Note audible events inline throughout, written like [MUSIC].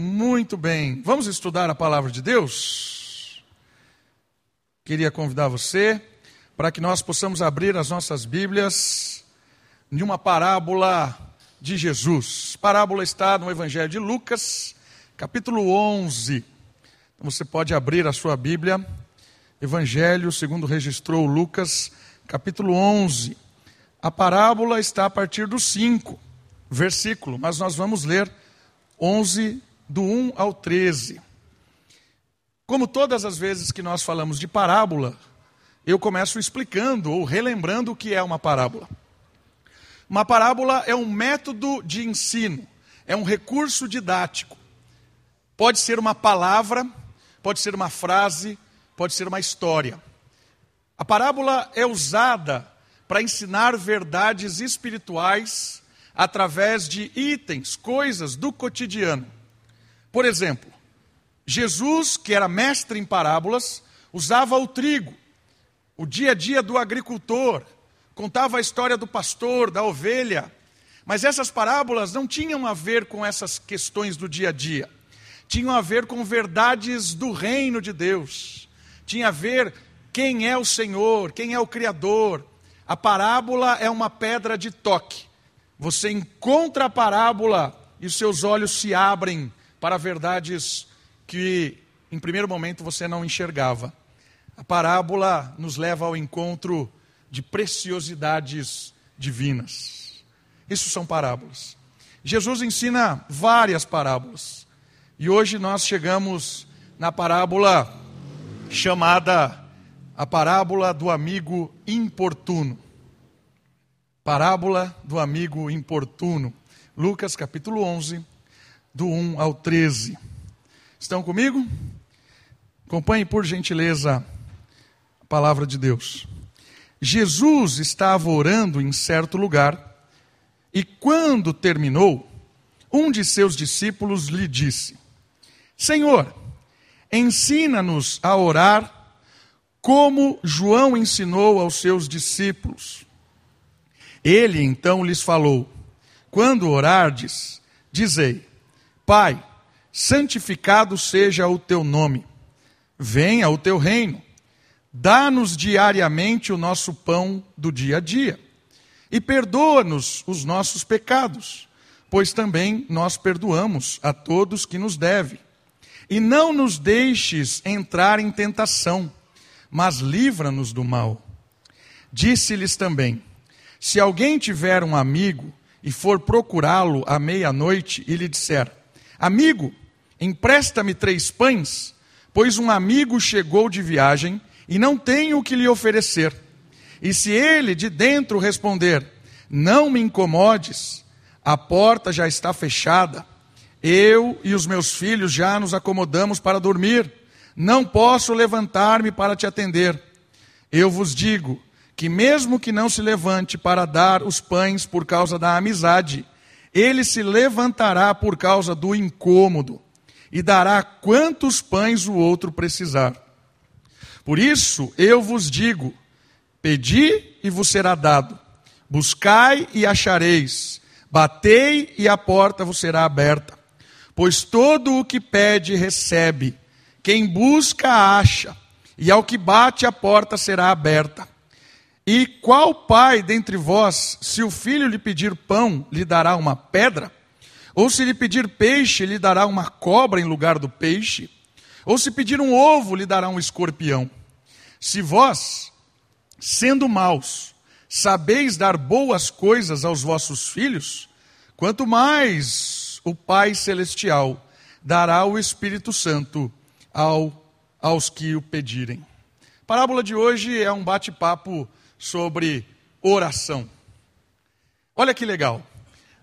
Muito bem, vamos estudar a palavra de Deus? Queria convidar você para que nós possamos abrir as nossas Bíblias em uma parábola de Jesus. A parábola está no Evangelho de Lucas, capítulo 11. Então você pode abrir a sua Bíblia, Evangelho, segundo registrou Lucas, capítulo 11. A parábola está a partir do 5, versículo, mas nós vamos ler 11 do 1 ao 13. Como todas as vezes que nós falamos de parábola, eu começo explicando ou relembrando o que é uma parábola. Uma parábola é um método de ensino, é um recurso didático. Pode ser uma palavra, pode ser uma frase, pode ser uma história. A parábola é usada para ensinar verdades espirituais através de itens, coisas do cotidiano. Por exemplo, Jesus, que era mestre em parábolas, usava o trigo, o dia a dia do agricultor, contava a história do pastor, da ovelha. Mas essas parábolas não tinham a ver com essas questões do dia a dia. Tinham a ver com verdades do reino de Deus. Tinha a ver quem é o Senhor, quem é o Criador. A parábola é uma pedra de toque. Você encontra a parábola e os seus olhos se abrem para verdades que, em primeiro momento, você não enxergava. A parábola nos leva ao encontro de preciosidades divinas. Isso são parábolas. Jesus ensina várias parábolas. E hoje nós chegamos na parábola chamada a parábola do amigo importuno. Parábola do amigo importuno. Lucas capítulo 11, do 1 ao 13. Estão comigo? Acompanhe, por gentileza, a palavra de Deus. Jesus estava orando em certo lugar, e quando terminou, um de seus discípulos lhe disse: Senhor, ensina-nos a orar como João ensinou aos seus discípulos. Ele então lhes falou: Quando orardes, dizei: Pai, santificado seja o teu nome, venha o teu reino, dá-nos diariamente o nosso pão do dia a dia, e perdoa-nos os nossos pecados, pois também nós perdoamos a todos que nos devem. E não nos deixes entrar em tentação, mas livra-nos do mal. Disse-lhes também: Se alguém tiver um amigo e for procurá-lo à meia-noite e lhe disser: Amigo, empresta-me três pães, pois um amigo chegou de viagem e não tem o que lhe oferecer. E se ele de dentro responder: Não me incomodes, a porta já está fechada, eu e os meus filhos já nos acomodamos para dormir, não posso levantar-me para te atender. Eu vos digo que, mesmo que não se levante para dar os pães por causa da amizade, ele se levantará por causa do incômodo e dará quantos pães o outro precisar. Por isso eu vos digo: pedi e vos será dado, buscai e achareis, batei e a porta vos será aberta. Pois todo o que pede recebe, quem busca acha, e ao que bate a porta será aberta. E qual pai dentre vós, se o filho lhe pedir pão, lhe dará uma pedra? Ou se lhe pedir peixe, lhe dará uma cobra em lugar do peixe? Ou se pedir um ovo, lhe dará um escorpião? Se vós, sendo maus, sabeis dar boas coisas aos vossos filhos, quanto mais o Pai Celestial dará o Espírito Santo ao, aos que o pedirem. A parábola de hoje é um bate-papo sobre oração. Olha que legal.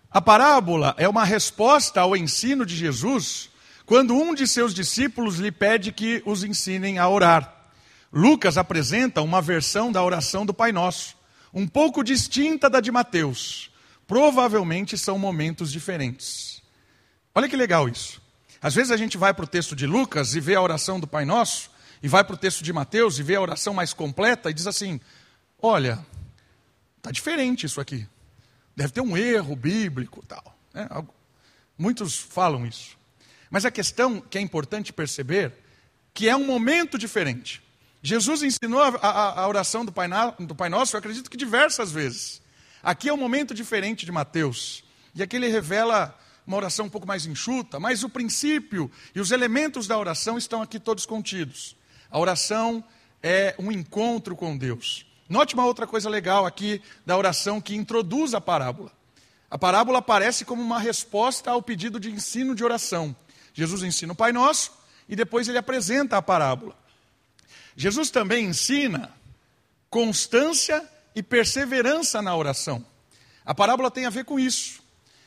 A parábola é uma resposta ao ensino de Jesus quando um de seus discípulos lhe pede que os ensinem a orar. Lucas apresenta uma versão da oração do Pai Nosso, um pouco distinta da de Mateus. Provavelmente são momentos diferentes. Olha que legal isso. Às vezes a gente vai para o texto de Lucas e vê a oração do Pai Nosso, e vai para o texto de Mateus e vê a oração mais completa e diz assim: olha, está diferente isso aqui. Deve ter um erro bíblico tal. Né? Muitos falam isso. Mas a questão que é importante perceber que é um momento diferente. Jesus ensinou a, a, a oração do pai, do pai Nosso, eu acredito que diversas vezes. Aqui é um momento diferente de Mateus. E aqui ele revela uma oração um pouco mais enxuta, mas o princípio e os elementos da oração estão aqui todos contidos. A oração é um encontro com Deus. Note uma outra coisa legal aqui da oração que introduz a parábola. A parábola aparece como uma resposta ao pedido de ensino de oração. Jesus ensina o Pai Nosso e depois ele apresenta a parábola. Jesus também ensina constância e perseverança na oração. A parábola tem a ver com isso.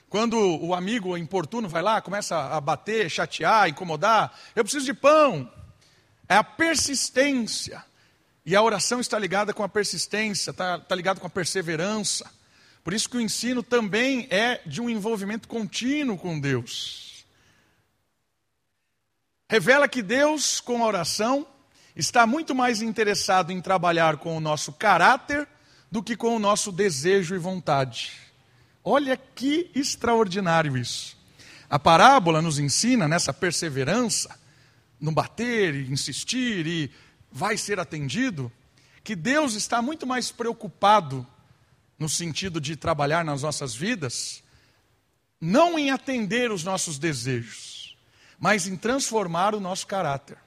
Quando o amigo importuno vai lá, começa a bater, chatear, incomodar, eu preciso de pão. É a persistência. E a oração está ligada com a persistência, está, está ligada com a perseverança. Por isso que o ensino também é de um envolvimento contínuo com Deus. Revela que Deus, com a oração, está muito mais interessado em trabalhar com o nosso caráter do que com o nosso desejo e vontade. Olha que extraordinário isso. A parábola nos ensina nessa perseverança, no bater e insistir e vai ser atendido, que Deus está muito mais preocupado no sentido de trabalhar nas nossas vidas, não em atender os nossos desejos, mas em transformar o nosso caráter.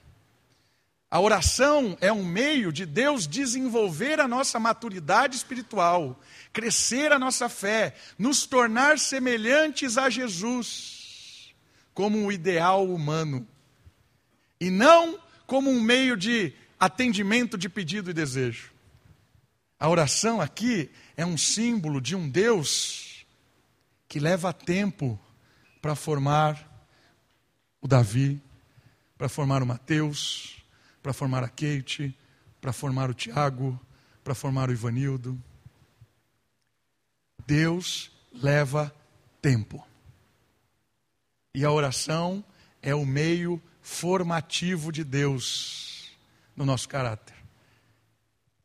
A oração é um meio de Deus desenvolver a nossa maturidade espiritual, crescer a nossa fé, nos tornar semelhantes a Jesus, como um ideal humano, e não como um meio de atendimento de pedido e desejo. A oração aqui é um símbolo de um Deus que leva tempo para formar o Davi, para formar o Mateus, para formar a Kate, para formar o Tiago, para formar o Ivanildo. Deus leva tempo. E a oração é o meio formativo de Deus no nosso caráter.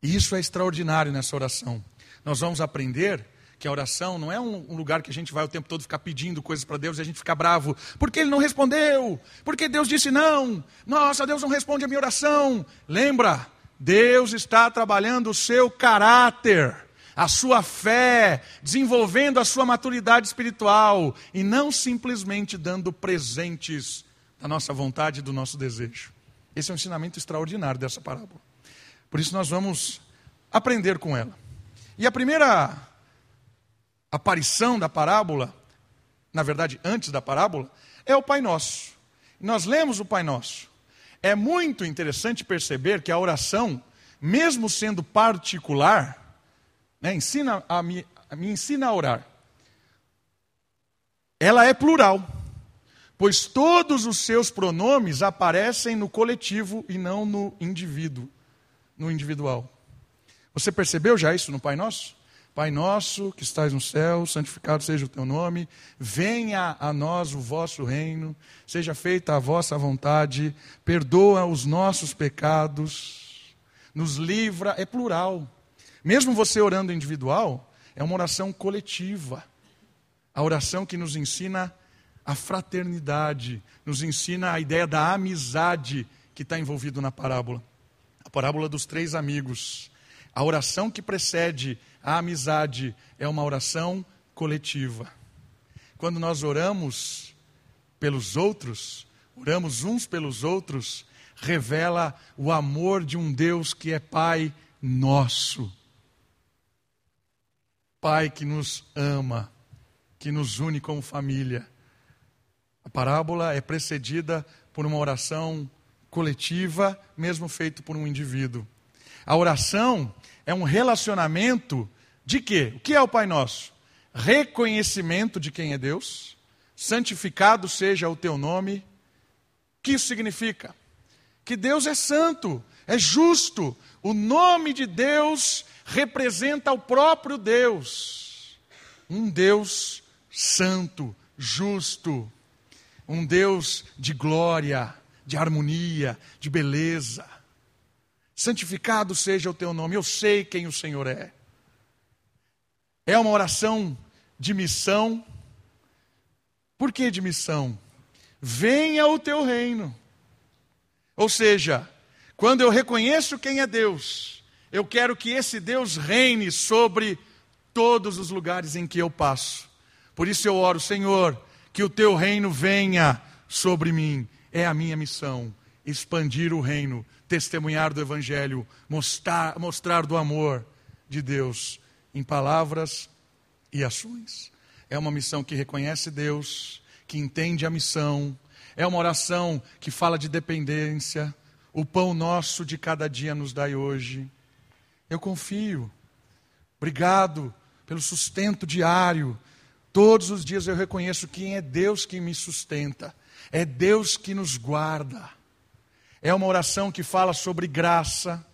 E isso é extraordinário nessa oração. Nós vamos aprender que a oração não é um, lugar que a gente vai o tempo todo ficar pedindo coisas para Deus e a gente fica bravo. Porque Ele não respondeu? Porque Deus disse não? Nossa, Deus não responde a minha oração. Lembra, Deus está trabalhando o seu caráter, a sua fé, desenvolvendo a sua maturidade espiritual e não simplesmente dando presentes da nossa vontade e do nosso desejo. Esse é um ensinamento extraordinário dessa parábola. Por isso nós vamos aprender com ela. E a primeira aparição da parábola, na verdade, antes da parábola, é o Pai Nosso. Nós lemos o Pai Nosso. É muito interessante perceber que a oração, mesmo sendo particular, né, ensina a me, me ensina a orar. Ela é plural, pois todos os seus pronomes aparecem no coletivo e não no indivíduo, no individual. Você percebeu já isso no Pai Nosso? Pai nosso que estás no céu, santificado seja o teu nome, venha a nós o vosso reino, seja feita a vossa vontade, perdoa os nossos pecados, nos livra, é plural. Mesmo você orando individual, é uma oração coletiva. A oração que nos ensina a fraternidade, nos ensina a ideia da amizade que está envolvido na parábola. A parábola dos três amigos. A oração que precede a amizade é uma oração coletiva. Quando nós oramos pelos outros, oramos uns pelos outros, revela o amor de um Deus que é Pai nosso. Pai que nos ama, que nos une como família. A parábola é precedida por uma oração coletiva, mesmo feita por um indivíduo. A oração é um relacionamento de quê? O que é o Pai Nosso? Reconhecimento de quem é Deus, santificado seja o teu nome. O que isso significa? Que Deus é santo, é justo. O nome de Deus representa o próprio Deus. Um Deus santo, justo. Um Deus de glória, de harmonia, de beleza. Santificado seja o teu nome. Eu sei quem o Senhor é. É uma oração de missão. Por que de missão? venha o teu reino. Ou seja, quando eu reconheço quem é Deus, eu quero que esse Deus reine sobre todos os lugares em que eu passo. Por isso eu oro, Senhor, que o teu reino venha sobre mim. É a minha missão, expandir o reino, testemunhar do evangelho, mostrar, mostrar do amor de Deus em palavras e ações. É uma missão que reconhece Deus, que entende a missão, é uma oração que fala de dependência. O pão nosso de cada dia nos dai hoje. Eu confio. Obrigado pelo sustento diário. Todos os dias eu reconheço quem é Deus que me sustenta. É Deus que nos guarda. É uma oração que fala sobre graça,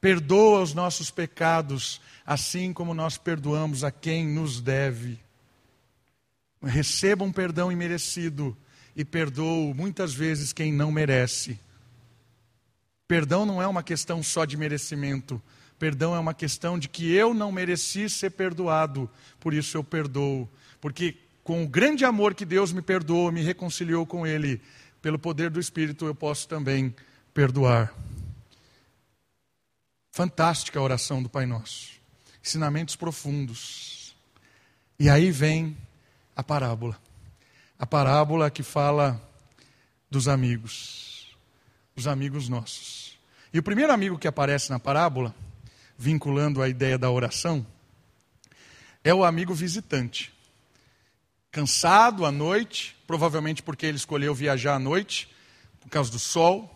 perdoa os nossos pecados, assim como nós perdoamos a quem nos deve. Receba um perdão imerecido e perdoo muitas vezes quem não merece. Perdão não é uma questão só de merecimento, perdão é uma questão de que eu não mereci ser perdoado, por isso eu perdoo. Porque com o grande amor que Deus me perdoou, me reconciliou com Ele, pelo poder do Espírito eu posso também perdoar. Fantástica a oração do Pai Nosso. Ensinamentos profundos. E aí vem a parábola. A parábola que fala dos amigos. Os amigos nossos. E o primeiro amigo que aparece na parábola, vinculando a ideia da oração, é o amigo visitante. Cansado à noite, provavelmente porque ele escolheu viajar à noite, por causa do sol.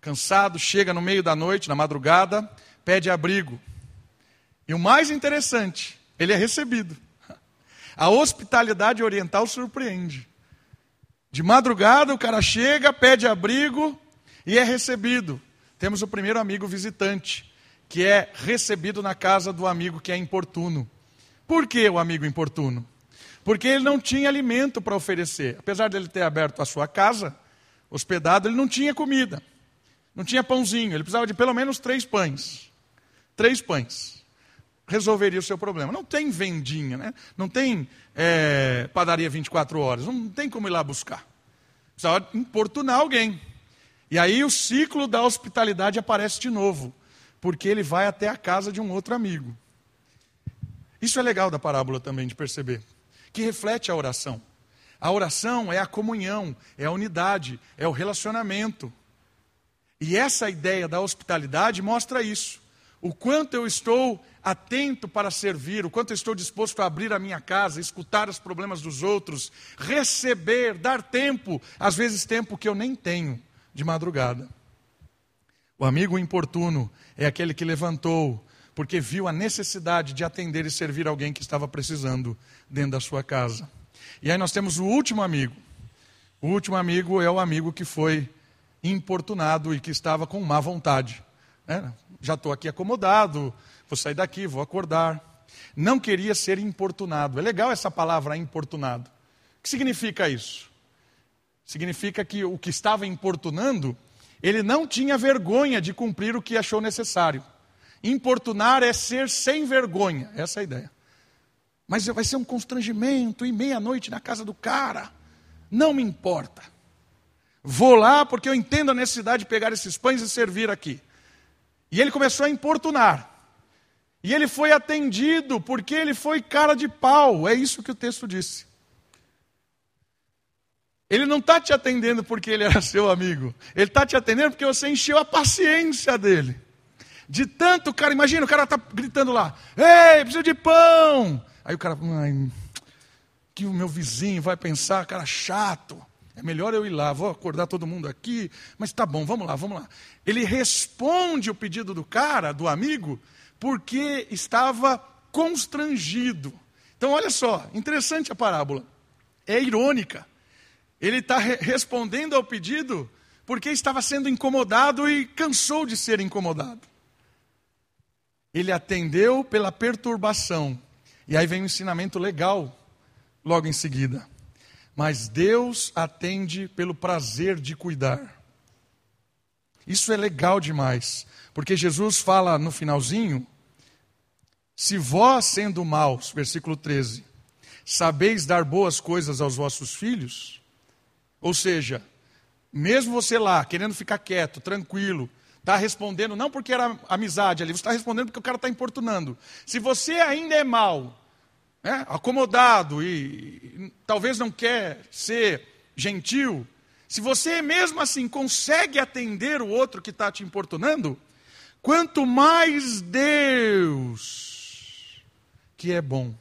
Cansado, chega no meio da noite, na madrugada, pede abrigo. E o mais interessante, ele é recebido. [LAUGHS] A hospitalidade oriental surpreende. De madrugada o cara chega, pede abrigo e é recebido. Temos o primeiro amigo visitante, que é recebido na casa do amigo que é importuno. Por que o amigo importuno? Porque ele não tinha alimento para oferecer. Apesar dele ter aberto a sua casa, hospedado, ele não tinha comida. Não tinha pãozinho. Ele precisava de pelo menos três pães. Três pães. Resolveria o seu problema. Não tem vendinha, né? não tem é, padaria 24 horas. Não tem como ir lá buscar. Precisava importunar alguém. E aí o ciclo da hospitalidade aparece de novo. Porque ele vai até a casa de um outro amigo. Isso é legal da parábola também de perceber que reflete a oração. A oração é a comunhão, é a unidade, é o relacionamento. E essa ideia da hospitalidade mostra isso. O quanto eu estou atento para servir, o quanto eu estou disposto a abrir a minha casa, escutar os problemas dos outros, receber, dar tempo, às vezes tempo que eu nem tenho de madrugada. O amigo importuno é aquele que levantou porque viu a necessidade de atender e servir alguém que estava precisando dentro da sua casa. E aí nós temos o último amigo. O último amigo é o amigo que foi importunado e que estava com má vontade. Né? Já estou aqui acomodado, vou sair daqui, vou acordar. Não queria ser importunado. É legal essa palavra importunado. O que significa isso? Significa que o que estava importunando, ele não tinha vergonha de cumprir o que achou necessário. Importunar é ser sem vergonha, essa é a ideia. Mas vai ser um constrangimento e meia-noite na casa do cara. Não me importa. Vou lá porque eu entendo a necessidade de pegar esses pães e servir aqui. E ele começou a importunar. E ele foi atendido porque ele foi cara de pau. É isso que o texto disse. Ele não está te atendendo porque ele era seu amigo. Ele está te atendendo porque você encheu a paciência dele. De tanto, cara, imagina, o cara está gritando lá: Ei, preciso de pão! Aí o cara, ai, que o meu vizinho vai pensar, cara chato. É melhor eu ir lá, vou acordar todo mundo aqui, mas tá bom, vamos lá, vamos lá. Ele responde o pedido do cara, do amigo, porque estava constrangido. Então, olha só, interessante a parábola. É irônica. Ele está re respondendo ao pedido porque estava sendo incomodado e cansou de ser incomodado ele atendeu pela perturbação. E aí vem um ensinamento legal logo em seguida. Mas Deus atende pelo prazer de cuidar. Isso é legal demais, porque Jesus fala no finalzinho: se vós, sendo maus, versículo 13, sabeis dar boas coisas aos vossos filhos, Ou seja, mesmo você lá, querendo ficar quieto, tranquilo, está respondendo não porque era amizade ali, você está respondendo porque o cara está importunando. Se você ainda é mal, né, acomodado e, e talvez não quer ser gentil, se você mesmo assim consegue atender o outro que está te importunando, quanto mais Deus, que é bom,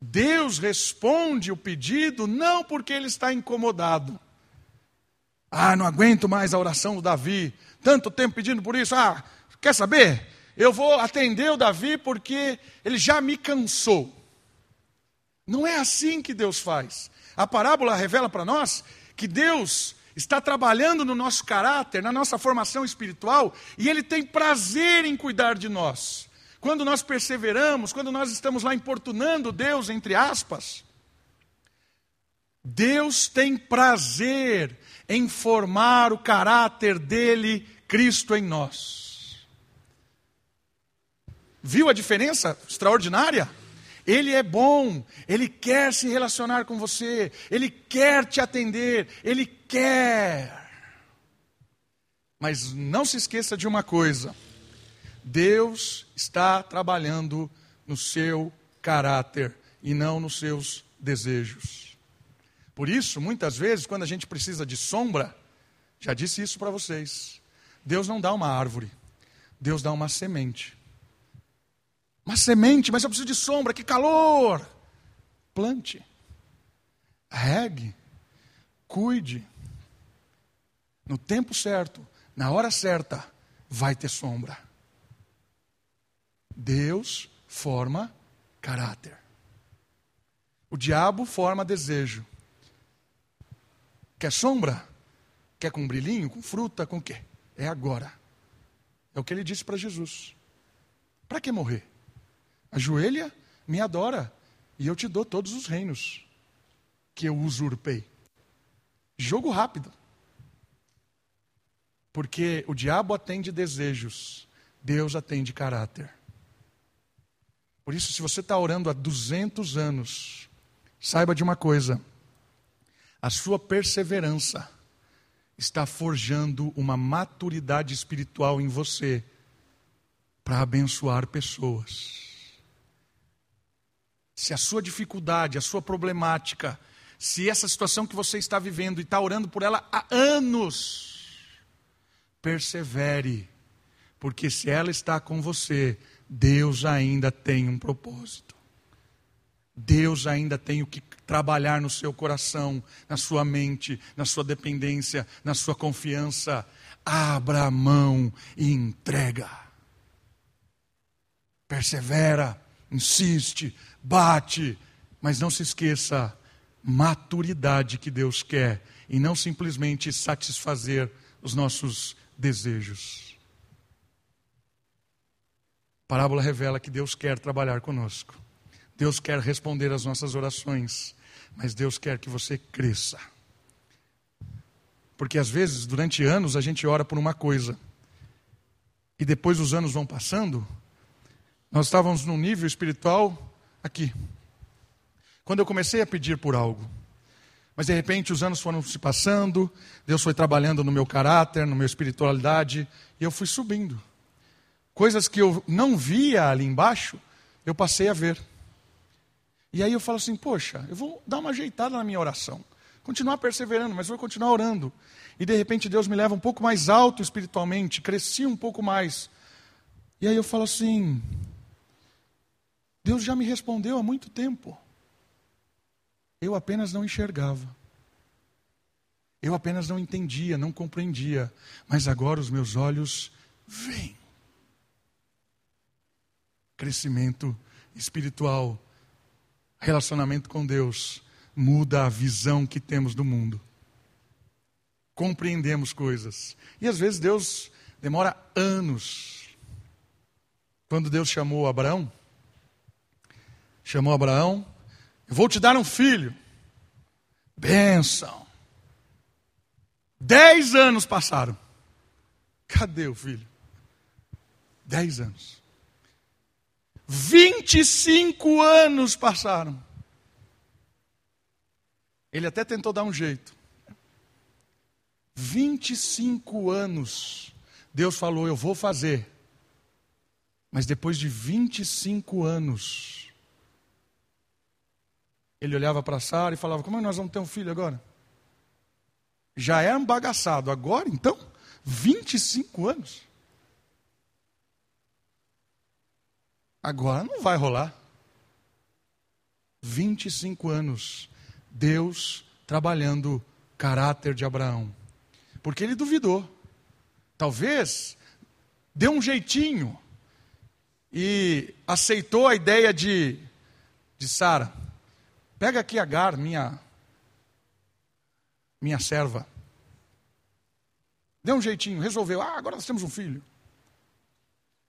Deus responde o pedido não porque ele está incomodado. Ah, não aguento mais a oração do Davi, tanto tempo pedindo por isso. Ah, quer saber? Eu vou atender o Davi porque ele já me cansou. Não é assim que Deus faz. A parábola revela para nós que Deus está trabalhando no nosso caráter, na nossa formação espiritual, e Ele tem prazer em cuidar de nós. Quando nós perseveramos, quando nós estamos lá importunando Deus, entre aspas, Deus tem prazer em formar o caráter dele, Cristo em nós. Viu a diferença extraordinária? Ele é bom, ele quer se relacionar com você, ele quer te atender, ele quer. Mas não se esqueça de uma coisa: Deus está trabalhando no seu caráter e não nos seus desejos. Por isso, muitas vezes, quando a gente precisa de sombra, já disse isso para vocês, Deus não dá uma árvore, Deus dá uma semente. Uma semente, mas eu preciso de sombra, que calor! Plante, regue, cuide. No tempo certo, na hora certa, vai ter sombra. Deus forma caráter. O diabo forma desejo. Quer sombra? Quer com brilhinho, com fruta, com o quê? É agora. É o que ele disse para Jesus. Para que morrer? Ajoelha, me adora, e eu te dou todos os reinos que eu usurpei. Jogo rápido. Porque o diabo atende desejos, Deus atende caráter. Por isso, se você está orando há 200 anos, saiba de uma coisa: a sua perseverança está forjando uma maturidade espiritual em você para abençoar pessoas se a sua dificuldade, a sua problemática, se essa situação que você está vivendo e está orando por ela há anos, persevere, porque se ela está com você, Deus ainda tem um propósito. Deus ainda tem o que trabalhar no seu coração, na sua mente, na sua dependência, na sua confiança. Abra a mão e entrega. Persevera, insiste, bate, mas não se esqueça maturidade que Deus quer e não simplesmente satisfazer os nossos desejos. A parábola revela que Deus quer trabalhar conosco. Deus quer responder às nossas orações, mas Deus quer que você cresça. Porque às vezes, durante anos, a gente ora por uma coisa, e depois os anos vão passando, nós estávamos num nível espiritual aqui. Quando eu comecei a pedir por algo, mas de repente os anos foram se passando, Deus foi trabalhando no meu caráter, na minha espiritualidade, e eu fui subindo. Coisas que eu não via ali embaixo, eu passei a ver. E aí eu falo assim: poxa, eu vou dar uma ajeitada na minha oração, continuar perseverando, mas vou continuar orando. E de repente Deus me leva um pouco mais alto espiritualmente, cresci um pouco mais. E aí eu falo assim: Deus já me respondeu há muito tempo. Eu apenas não enxergava. Eu apenas não entendia, não compreendia. Mas agora os meus olhos veem. Crescimento espiritual, relacionamento com Deus, muda a visão que temos do mundo. Compreendemos coisas. E às vezes Deus demora anos. Quando Deus chamou Abraão, chamou Abraão, eu vou te dar um filho. Benção. Dez anos passaram. Cadê o filho? Dez anos. Vinte e cinco anos passaram. Ele até tentou dar um jeito. 25 anos, Deus falou: Eu vou fazer. Mas depois de 25 anos, ele olhava para Sara e falava: Como é que nós vamos ter um filho agora? Já é embagaçado, agora então? 25 anos? Agora não vai rolar. 25 anos, Deus trabalhando caráter de Abraão. Porque ele duvidou. Talvez deu um jeitinho e aceitou a ideia de, de Sara. Pega aqui Agar, minha, minha serva. Deu um jeitinho, resolveu. Ah, agora nós temos um filho.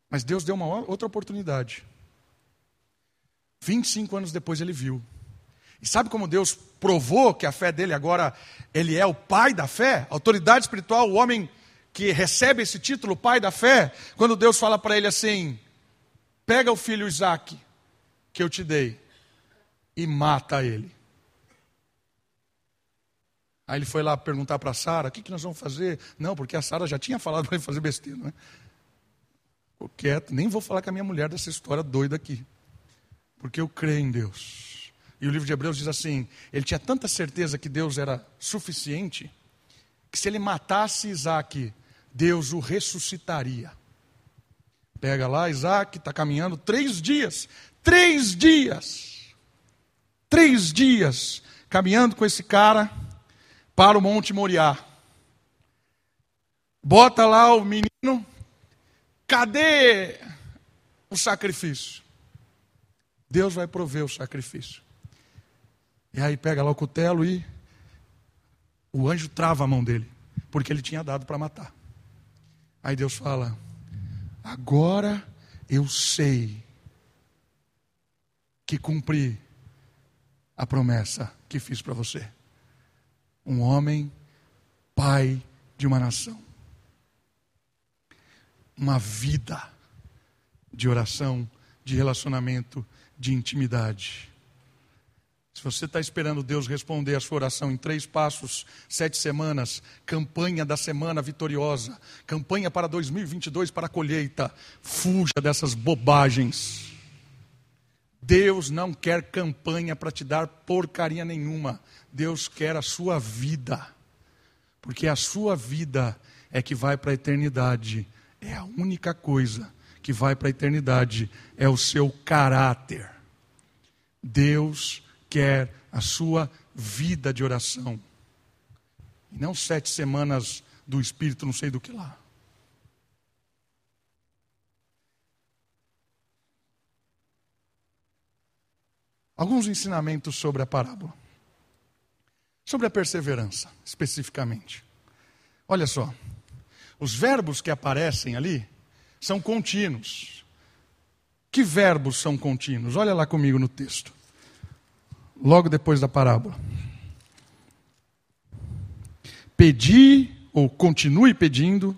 Mas Deus deu uma outra oportunidade. 25 anos depois ele viu. E sabe como Deus provou que a fé dele agora, ele é o pai da fé? Autoridade espiritual, o homem que recebe esse título, pai da fé, quando Deus fala para ele assim: pega o filho Isaac, que eu te dei, e mata ele. Aí ele foi lá perguntar para Sara: o que, que nós vamos fazer? Não, porque a Sara já tinha falado para ele fazer besteira. Né? Ficou quieto, nem vou falar com a minha mulher dessa história doida aqui porque eu creio em Deus. E o livro de Hebreus diz assim: ele tinha tanta certeza que Deus era suficiente, que se ele matasse Isaac, Deus o ressuscitaria. Pega lá, Isaac está caminhando três dias, três dias, três dias, caminhando com esse cara para o Monte Moriá. Bota lá o menino, cadê o sacrifício? Deus vai prover o sacrifício. E aí pega lá o cutelo e o anjo trava a mão dele, porque ele tinha dado para matar. Aí Deus fala: Agora eu sei que cumpri a promessa que fiz para você. Um homem, pai de uma nação. Uma vida de oração, de relacionamento de intimidade. Se você está esperando Deus responder a sua oração em três passos, sete semanas, campanha da semana vitoriosa, campanha para 2022 para a colheita, fuja dessas bobagens. Deus não quer campanha para te dar porcaria nenhuma. Deus quer a sua vida. Porque a sua vida é que vai para a eternidade. É a única coisa que vai para a eternidade é o seu caráter. Deus quer a sua vida de oração. E não sete semanas do Espírito, não sei do que lá. Alguns ensinamentos sobre a parábola. Sobre a perseverança, especificamente. Olha só. Os verbos que aparecem ali são contínuos. Que verbos são contínuos? Olha lá comigo no texto. Logo depois da parábola. Pedi, ou continue pedindo,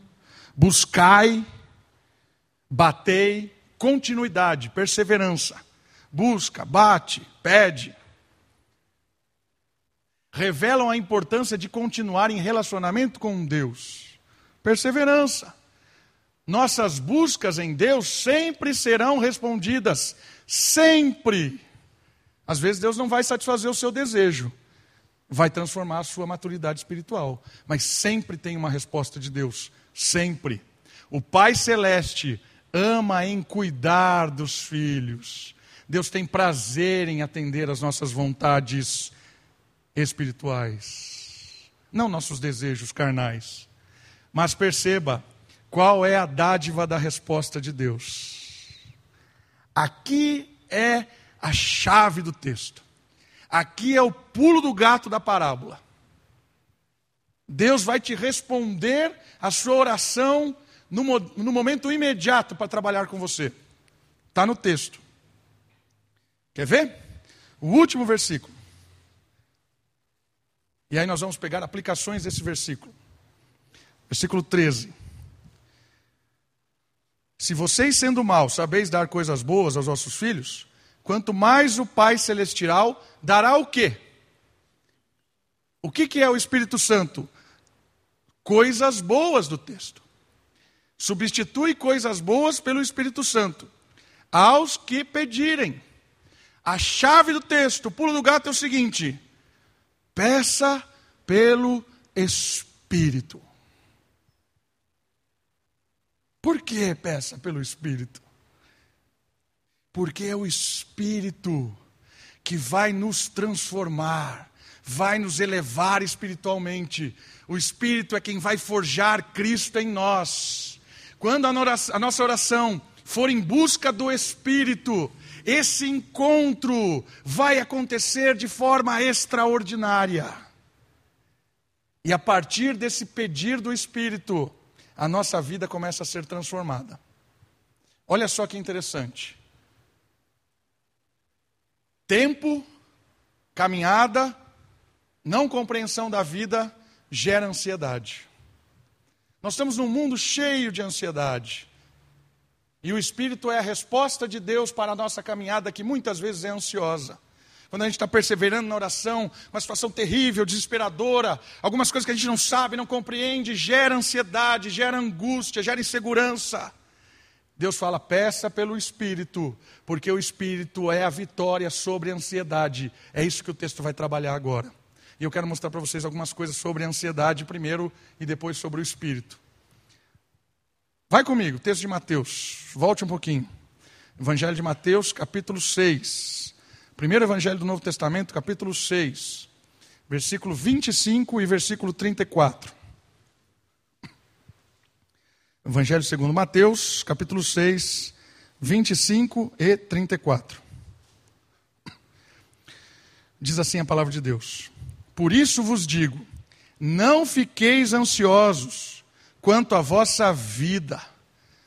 buscai, batei, continuidade, perseverança. Busca, bate, pede. Revelam a importância de continuar em relacionamento com Deus. Perseverança. Nossas buscas em Deus sempre serão respondidas. Sempre. Às vezes Deus não vai satisfazer o seu desejo, vai transformar a sua maturidade espiritual. Mas sempre tem uma resposta de Deus. Sempre. O Pai Celeste ama em cuidar dos filhos. Deus tem prazer em atender às nossas vontades espirituais, não nossos desejos carnais. Mas perceba, qual é a dádiva da resposta de Deus? Aqui é a chave do texto. Aqui é o pulo do gato da parábola. Deus vai te responder a sua oração no, no momento imediato para trabalhar com você. Está no texto. Quer ver? O último versículo. E aí nós vamos pegar aplicações desse versículo. Versículo 13. Se vocês, sendo maus, sabeis dar coisas boas aos vossos filhos, quanto mais o Pai Celestial dará o quê? O que, que é o Espírito Santo? Coisas boas do texto. Substitui coisas boas pelo Espírito Santo. Aos que pedirem. A chave do texto, o pulo do gato é o seguinte: peça pelo Espírito. Por que peça pelo Espírito? Porque é o Espírito que vai nos transformar, vai nos elevar espiritualmente. O Espírito é quem vai forjar Cristo em nós. Quando a nossa oração for em busca do Espírito, esse encontro vai acontecer de forma extraordinária. E a partir desse pedir do Espírito, a nossa vida começa a ser transformada. Olha só que interessante. Tempo, caminhada, não compreensão da vida gera ansiedade. Nós estamos num mundo cheio de ansiedade. E o Espírito é a resposta de Deus para a nossa caminhada, que muitas vezes é ansiosa. Quando a gente está perseverando na oração, uma situação terrível, desesperadora, algumas coisas que a gente não sabe, não compreende, gera ansiedade, gera angústia, gera insegurança. Deus fala: peça pelo Espírito, porque o Espírito é a vitória sobre a ansiedade. É isso que o texto vai trabalhar agora. E eu quero mostrar para vocês algumas coisas sobre a ansiedade primeiro e depois sobre o Espírito. Vai comigo, texto de Mateus, volte um pouquinho. Evangelho de Mateus, capítulo 6. Primeiro Evangelho do Novo Testamento, capítulo 6, versículo 25 e versículo 34. Evangelho segundo Mateus, capítulo 6, 25 e 34. Diz assim a palavra de Deus: Por isso vos digo, não fiqueis ansiosos quanto à vossa vida.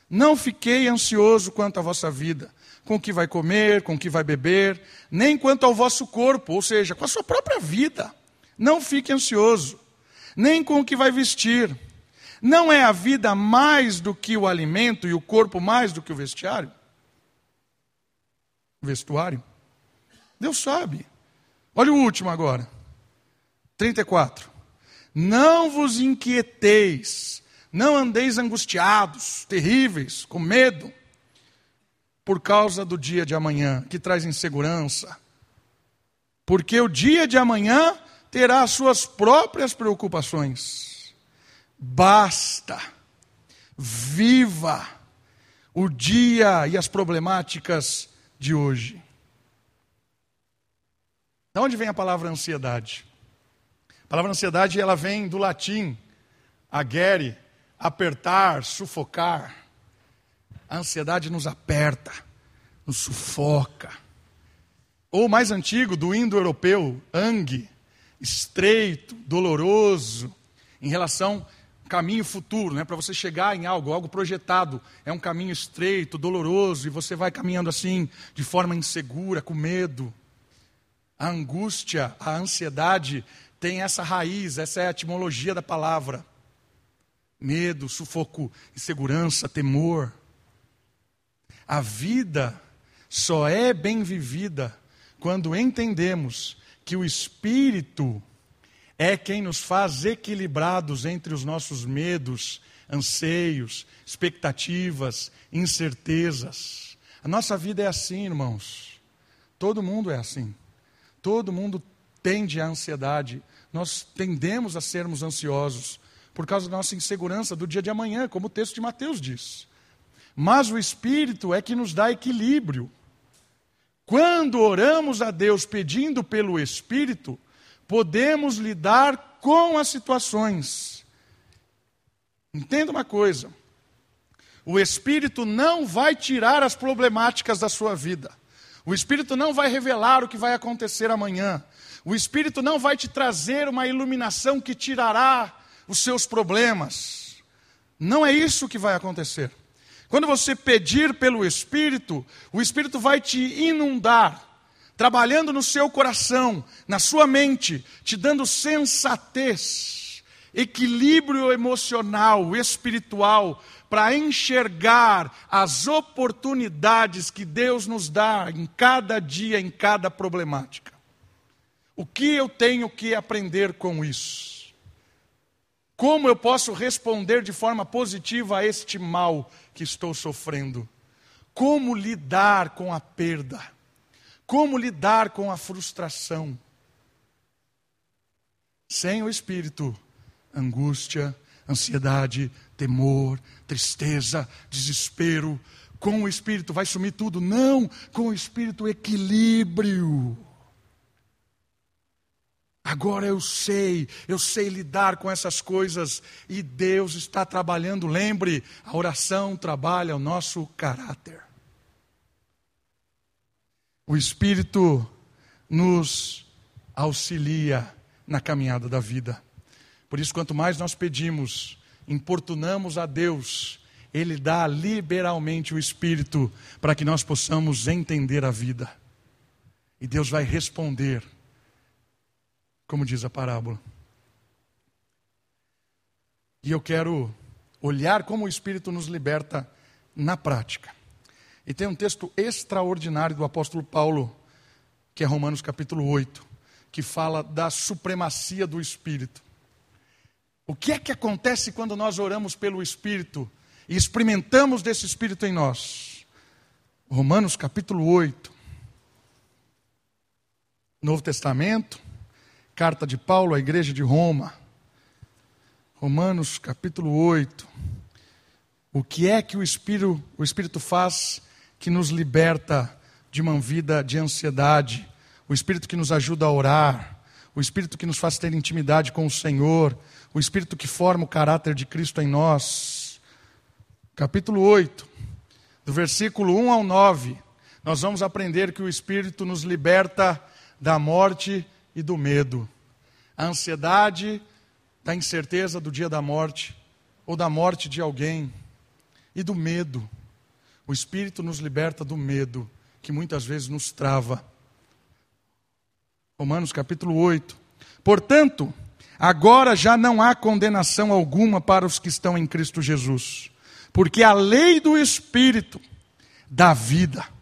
Não fiquei ansioso quanto à vossa vida, com o que vai comer, com o que vai beber, nem quanto ao vosso corpo, ou seja, com a sua própria vida. Não fique ansioso, nem com o que vai vestir. Não é a vida mais do que o alimento e o corpo mais do que o vestiário? Vestuário? Deus sabe. Olha o último agora. 34. Não vos inquieteis, não andeis angustiados, terríveis, com medo, por causa do dia de amanhã, que traz insegurança. Porque o dia de amanhã terá as suas próprias preocupações. Basta. Viva o dia e as problemáticas de hoje. De onde vem a palavra ansiedade? A palavra ansiedade ela vem do latim agere, apertar, sufocar. A ansiedade nos aperta, nos sufoca. Ou mais antigo, do indo-europeu, ang, estreito, doloroso, em relação caminho futuro, né? para você chegar em algo, algo projetado. É um caminho estreito, doloroso, e você vai caminhando assim, de forma insegura, com medo. A angústia, a ansiedade tem essa raiz, essa é a etimologia da palavra. Medo, sufoco, insegurança, temor. A vida só é bem vivida quando entendemos que o Espírito é quem nos faz equilibrados entre os nossos medos, anseios, expectativas, incertezas. A nossa vida é assim, irmãos. Todo mundo é assim. Todo mundo tende à ansiedade. Nós tendemos a sermos ansiosos por causa da nossa insegurança do dia de amanhã, como o texto de Mateus diz. Mas o Espírito é que nos dá equilíbrio. Quando oramos a Deus pedindo pelo Espírito, podemos lidar com as situações. Entenda uma coisa: o Espírito não vai tirar as problemáticas da sua vida. O Espírito não vai revelar o que vai acontecer amanhã. O Espírito não vai te trazer uma iluminação que tirará os seus problemas. Não é isso que vai acontecer. Quando você pedir pelo Espírito, o Espírito vai te inundar trabalhando no seu coração, na sua mente, te dando sensatez, equilíbrio emocional, espiritual, para enxergar as oportunidades que Deus nos dá em cada dia, em cada problemática. O que eu tenho que aprender com isso? Como eu posso responder de forma positiva a este mal que estou sofrendo? Como lidar com a perda? Como lidar com a frustração? Sem o Espírito, angústia, ansiedade, temor, tristeza, desespero. Com o Espírito vai sumir tudo? Não, com o Espírito, equilíbrio. Agora eu sei, eu sei lidar com essas coisas e Deus está trabalhando. Lembre, a oração trabalha o nosso caráter. O Espírito nos auxilia na caminhada da vida. Por isso, quanto mais nós pedimos, importunamos a Deus, Ele dá liberalmente o Espírito para que nós possamos entender a vida. E Deus vai responder como diz a parábola. E eu quero olhar como o Espírito nos liberta na prática. E tem um texto extraordinário do apóstolo Paulo, que é Romanos capítulo 8, que fala da supremacia do Espírito. O que é que acontece quando nós oramos pelo Espírito e experimentamos desse Espírito em nós? Romanos capítulo 8, Novo Testamento, Carta de Paulo à igreja de Roma. Romanos capítulo 8. O que é que o Espírito, o Espírito faz que nos liberta de uma vida de ansiedade? O Espírito que nos ajuda a orar, o Espírito que nos faz ter intimidade com o Senhor, o Espírito que forma o caráter de Cristo em nós. Capítulo 8, do versículo 1 ao 9, nós vamos aprender que o Espírito nos liberta da morte e do medo. A ansiedade da incerteza do dia da morte ou da morte de alguém e do medo. O Espírito nos liberta do medo que muitas vezes nos trava. Romanos capítulo 8. Portanto, agora já não há condenação alguma para os que estão em Cristo Jesus, porque a lei do Espírito da vida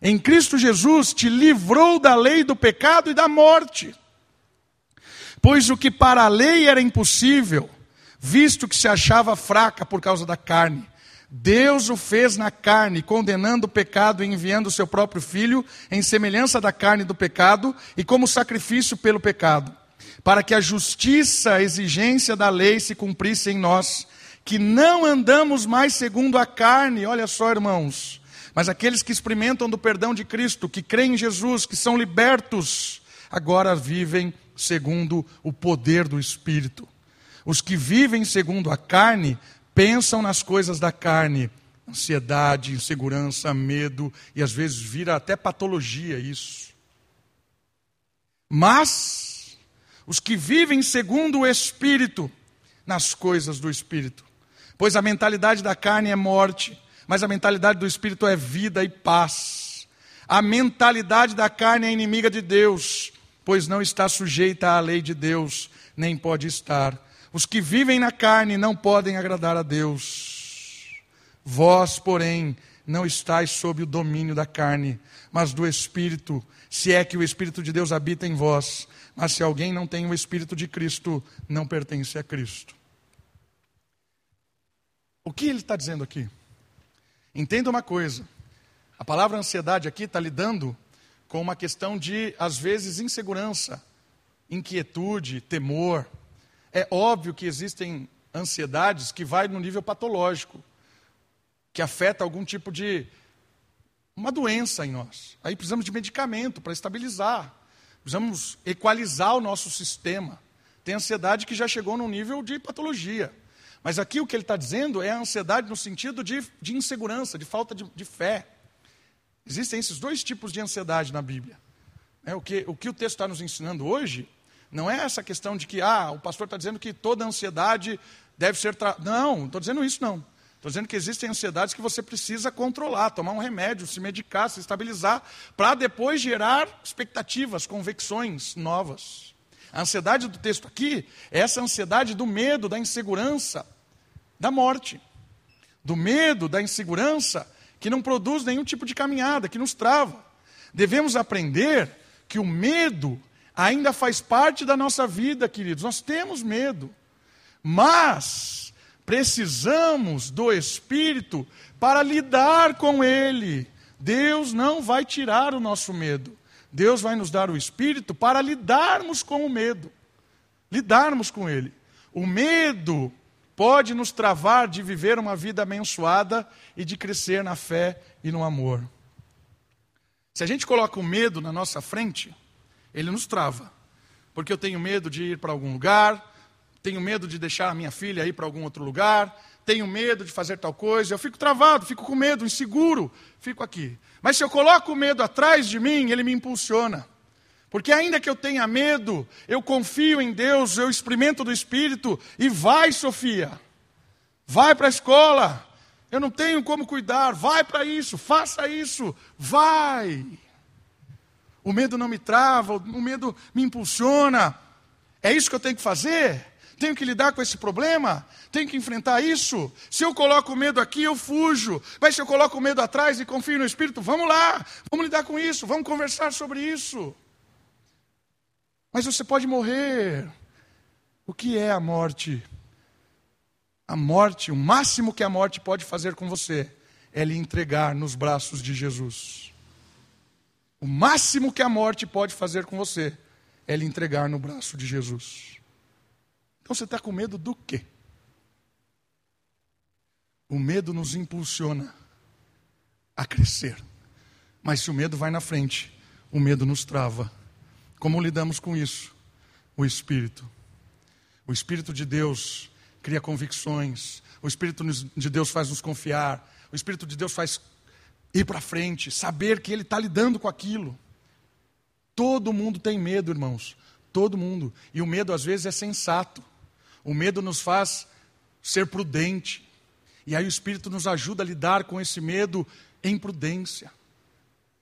em Cristo Jesus te livrou da lei do pecado e da morte. Pois o que para a lei era impossível, visto que se achava fraca por causa da carne, Deus o fez na carne, condenando o pecado e enviando o seu próprio filho em semelhança da carne do pecado e como sacrifício pelo pecado, para que a justiça, a exigência da lei se cumprisse em nós, que não andamos mais segundo a carne, olha só, irmãos, mas aqueles que experimentam do perdão de Cristo, que creem em Jesus, que são libertos, agora vivem segundo o poder do Espírito. Os que vivem segundo a carne pensam nas coisas da carne, ansiedade, insegurança, medo, e às vezes vira até patologia isso. Mas os que vivem segundo o Espírito, nas coisas do Espírito, pois a mentalidade da carne é morte, mas a mentalidade do espírito é vida e paz. A mentalidade da carne é inimiga de Deus, pois não está sujeita à lei de Deus, nem pode estar. Os que vivem na carne não podem agradar a Deus. Vós, porém, não estáis sob o domínio da carne, mas do Espírito, se é que o Espírito de Deus habita em vós. Mas se alguém não tem o Espírito de Cristo, não pertence a Cristo. O que ele está dizendo aqui? Entenda uma coisa: a palavra ansiedade aqui está lidando com uma questão de, às vezes, insegurança, inquietude, temor. É óbvio que existem ansiedades que vai no nível patológico, que afeta algum tipo de uma doença em nós. Aí precisamos de medicamento para estabilizar. Precisamos equalizar o nosso sistema. Tem ansiedade que já chegou num nível de patologia. Mas aqui o que ele está dizendo é a ansiedade no sentido de, de insegurança, de falta de, de, fé. Existem esses dois tipos de ansiedade na Bíblia. É, o, que, o que o texto está nos ensinando hoje não é essa questão de que ah, o pastor está dizendo que toda ansiedade deve ser. Tra... Não, não estou dizendo isso não. Estou dizendo que existem ansiedades que você precisa controlar, tomar um remédio, se medicar, se estabilizar, para depois gerar expectativas, convicções novas. A ansiedade do texto aqui é essa ansiedade do medo, da insegurança, da morte, do medo, da insegurança, que não produz nenhum tipo de caminhada, que nos trava. Devemos aprender que o medo, ainda faz parte da nossa vida, queridos. Nós temos medo. Mas precisamos do Espírito para lidar com ele. Deus não vai tirar o nosso medo. Deus vai nos dar o Espírito para lidarmos com o medo, lidarmos com ele. O medo pode nos travar de viver uma vida abençoada e de crescer na fé e no amor. Se a gente coloca o medo na nossa frente, ele nos trava. Porque eu tenho medo de ir para algum lugar, tenho medo de deixar a minha filha ir para algum outro lugar, tenho medo de fazer tal coisa, eu fico travado, fico com medo, inseguro, fico aqui. Mas se eu coloco o medo atrás de mim, ele me impulsiona. Porque ainda que eu tenha medo, eu confio em Deus, eu experimento do Espírito e vai, Sofia. Vai para a escola. Eu não tenho como cuidar. Vai para isso, faça isso. Vai. O medo não me trava, o medo me impulsiona. É isso que eu tenho que fazer? Tenho que lidar com esse problema? Tenho que enfrentar isso? Se eu coloco o medo aqui, eu fujo. Mas se eu coloco o medo atrás e confio no Espírito, vamos lá, vamos lidar com isso, vamos conversar sobre isso. Mas você pode morrer. O que é a morte? A morte, o máximo que a morte pode fazer com você é lhe entregar nos braços de Jesus. O máximo que a morte pode fazer com você é lhe entregar no braço de Jesus. Então você está com medo do quê? O medo nos impulsiona a crescer. Mas se o medo vai na frente, o medo nos trava. Como lidamos com isso? O Espírito. O Espírito de Deus cria convicções. O Espírito de Deus faz nos confiar. O Espírito de Deus faz ir para frente, saber que Ele está lidando com aquilo. Todo mundo tem medo, irmãos. Todo mundo. E o medo às vezes é sensato. O medo nos faz ser prudente. E aí o Espírito nos ajuda a lidar com esse medo em prudência.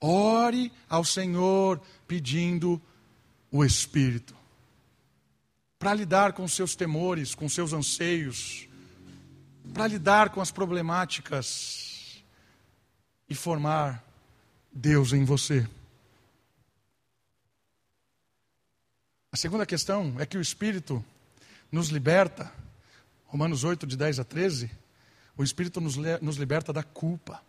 Ore ao Senhor pedindo o Espírito. Para lidar com seus temores, com seus anseios, para lidar com as problemáticas e formar Deus em você. A segunda questão é que o Espírito nos liberta, Romanos 8, de 10 a 13, o Espírito nos, nos liberta da culpa.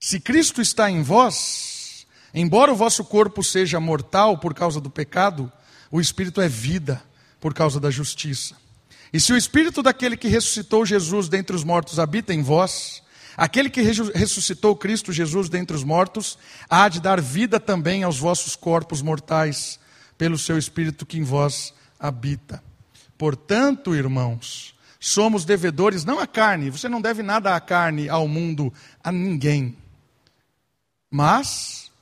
Se Cristo está em vós, embora o vosso corpo seja mortal por causa do pecado, o Espírito é vida por causa da justiça. E se o Espírito daquele que ressuscitou Jesus dentre os mortos habita em vós, aquele que ressuscitou Cristo Jesus dentre os mortos, há de dar vida também aos vossos corpos mortais pelo seu Espírito que em vós habita. Portanto, irmãos, somos devedores não à carne, você não deve nada à carne, ao mundo, a ninguém, mas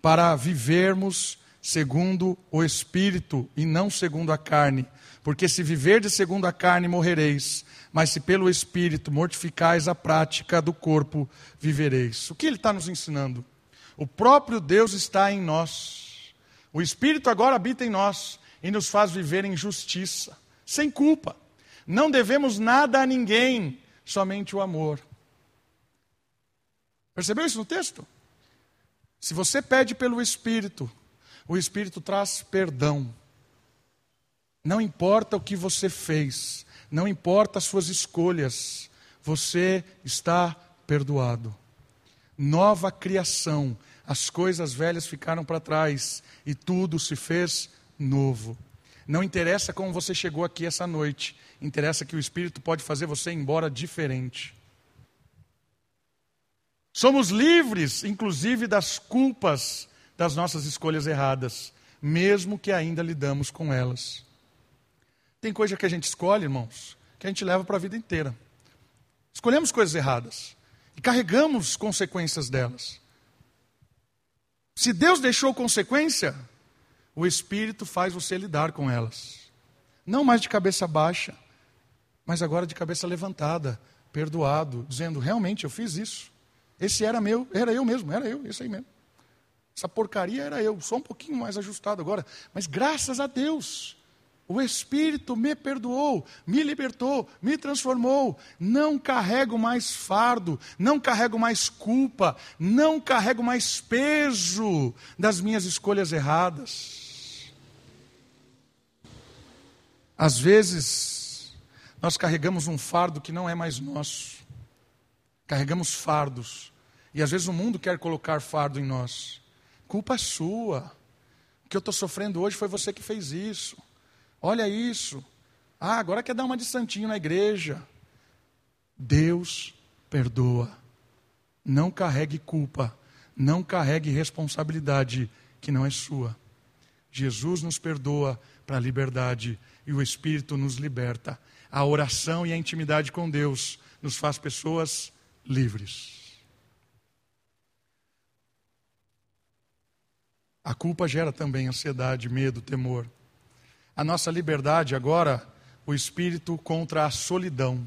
para vivermos segundo o Espírito e não segundo a carne. Porque se viverdes segundo a carne, morrereis, mas se pelo Espírito mortificais a prática do corpo, vivereis. O que ele está nos ensinando? O próprio Deus está em nós. O Espírito agora habita em nós e nos faz viver em justiça, sem culpa. Não devemos nada a ninguém, somente o amor. Percebeu isso no texto? Se você pede pelo Espírito, o Espírito traz perdão. Não importa o que você fez, não importa as suas escolhas, você está perdoado. Nova criação, as coisas velhas ficaram para trás e tudo se fez novo. Não interessa como você chegou aqui essa noite, interessa que o Espírito pode fazer você ir embora diferente. Somos livres, inclusive, das culpas das nossas escolhas erradas, mesmo que ainda lidamos com elas. Tem coisa que a gente escolhe, irmãos, que a gente leva para a vida inteira. Escolhemos coisas erradas e carregamos consequências delas. Se Deus deixou consequência, o Espírito faz você lidar com elas. Não mais de cabeça baixa, mas agora de cabeça levantada, perdoado, dizendo: realmente eu fiz isso. Esse era meu, era eu mesmo, era eu, esse aí mesmo. Essa porcaria era eu, só um pouquinho mais ajustado agora. Mas graças a Deus, O Espírito me perdoou, me libertou, me transformou. Não carrego mais fardo, não carrego mais culpa, não carrego mais peso das minhas escolhas erradas. Às vezes, nós carregamos um fardo que não é mais nosso. Carregamos fardos. E às vezes o mundo quer colocar fardo em nós. Culpa sua. O que eu estou sofrendo hoje foi você que fez isso. Olha isso. Ah, agora quer dar uma de santinho na igreja. Deus perdoa. Não carregue culpa. Não carregue responsabilidade que não é sua. Jesus nos perdoa para a liberdade e o Espírito nos liberta. A oração e a intimidade com Deus nos faz pessoas livres. A culpa gera também ansiedade, medo, temor a nossa liberdade agora, o espírito contra a solidão.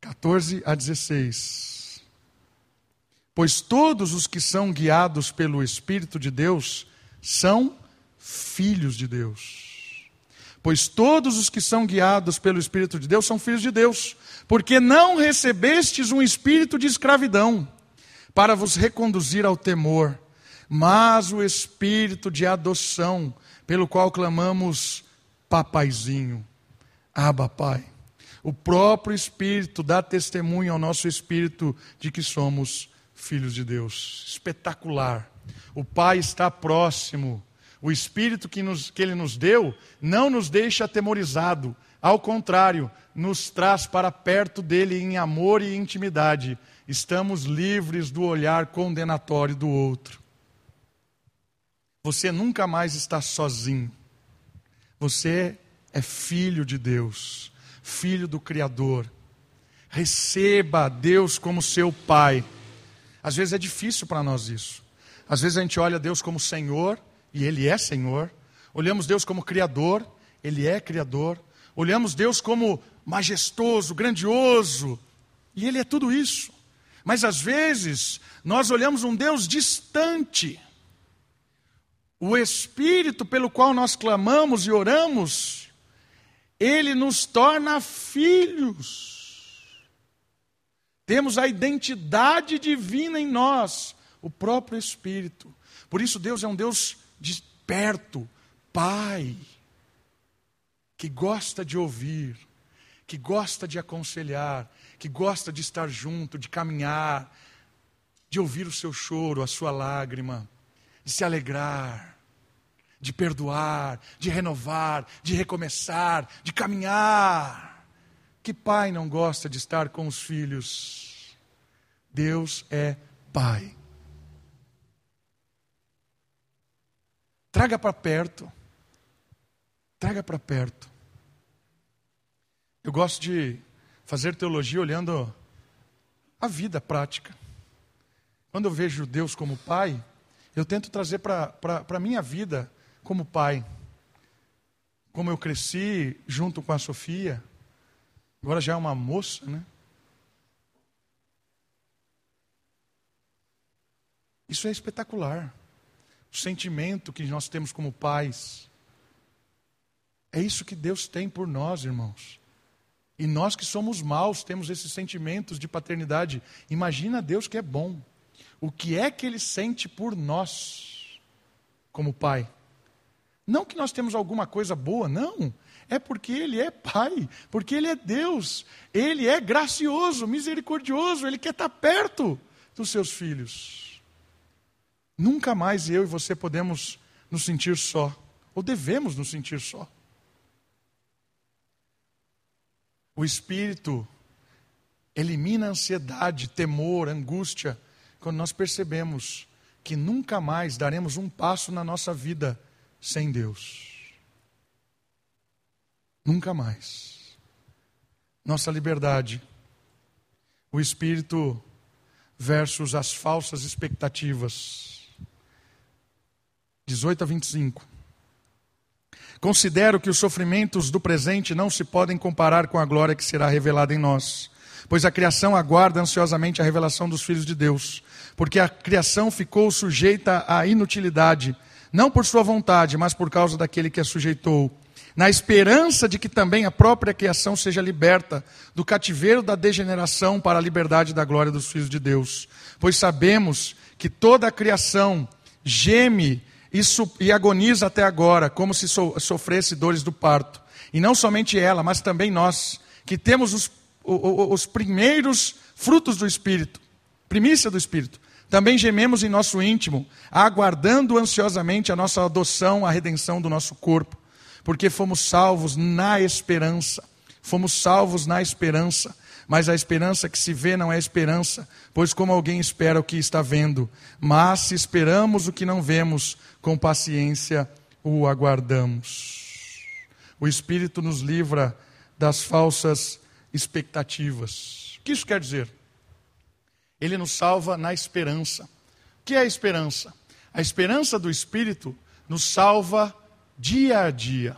14 a 16. Pois todos os que são guiados pelo Espírito de Deus são filhos de Deus. Pois todos os que são guiados pelo Espírito de Deus são filhos de Deus, porque não recebestes um espírito de escravidão para vos reconduzir ao temor, mas o espírito de adoção pelo qual clamamos papaizinho, Abba Pai. O próprio Espírito dá testemunho ao nosso espírito de que somos filhos de Deus. Espetacular. O Pai está próximo. O Espírito que, nos, que Ele nos deu não nos deixa atemorizado. Ao contrário, nos traz para perto dele em amor e intimidade. Estamos livres do olhar condenatório do outro. Você nunca mais está sozinho. Você é filho de Deus, filho do Criador. Receba Deus como seu Pai. Às vezes é difícil para nós isso. Às vezes a gente olha Deus como Senhor, e Ele é Senhor. Olhamos Deus como Criador, Ele é Criador. Olhamos Deus como majestoso, grandioso, e Ele é tudo isso. Mas às vezes nós olhamos um Deus distante o Espírito pelo qual nós clamamos e oramos, ele nos torna filhos. Temos a identidade divina em nós, o próprio Espírito. Por isso, Deus é um Deus de perto, Pai, que gosta de ouvir, que gosta de aconselhar, que gosta de estar junto, de caminhar, de ouvir o seu choro, a sua lágrima de se alegrar, de perdoar, de renovar, de recomeçar, de caminhar. Que pai não gosta de estar com os filhos? Deus é Pai. Traga para perto. Traga para perto. Eu gosto de fazer teologia olhando a vida prática. Quando eu vejo Deus como Pai, eu tento trazer para a minha vida como pai. Como eu cresci junto com a Sofia, agora já é uma moça, né? Isso é espetacular. O sentimento que nós temos como pais. É isso que Deus tem por nós, irmãos. E nós que somos maus temos esses sentimentos de paternidade. Imagina Deus que é bom o que é que ele sente por nós, como pai. Não que nós temos alguma coisa boa, não. É porque Ele é Pai, porque Ele é Deus, Ele é gracioso, misericordioso, Ele quer estar perto dos seus filhos. Nunca mais eu e você podemos nos sentir só, ou devemos nos sentir só. O Espírito elimina ansiedade, temor, angústia, quando nós percebemos que nunca mais daremos um passo na nossa vida sem Deus. Nunca mais. Nossa liberdade, o espírito versus as falsas expectativas. 18 a 25. Considero que os sofrimentos do presente não se podem comparar com a glória que será revelada em nós pois a criação aguarda ansiosamente a revelação dos filhos de Deus, porque a criação ficou sujeita à inutilidade, não por sua vontade, mas por causa daquele que a sujeitou, na esperança de que também a própria criação seja liberta do cativeiro da degeneração para a liberdade da glória dos filhos de Deus. Pois sabemos que toda a criação geme e, e agoniza até agora, como se so sofresse dores do parto. E não somente ela, mas também nós, que temos os, os, os primeiros frutos do Espírito, primícia do Espírito. Também gememos em nosso íntimo, aguardando ansiosamente a nossa adoção, a redenção do nosso corpo, porque fomos salvos na esperança. Fomos salvos na esperança, mas a esperança que se vê não é esperança, pois como alguém espera o que está vendo, mas se esperamos o que não vemos, com paciência o aguardamos. O Espírito nos livra das falsas expectativas. O que isso quer dizer? Ele nos salva na esperança. O que é a esperança? A esperança do Espírito nos salva dia a dia.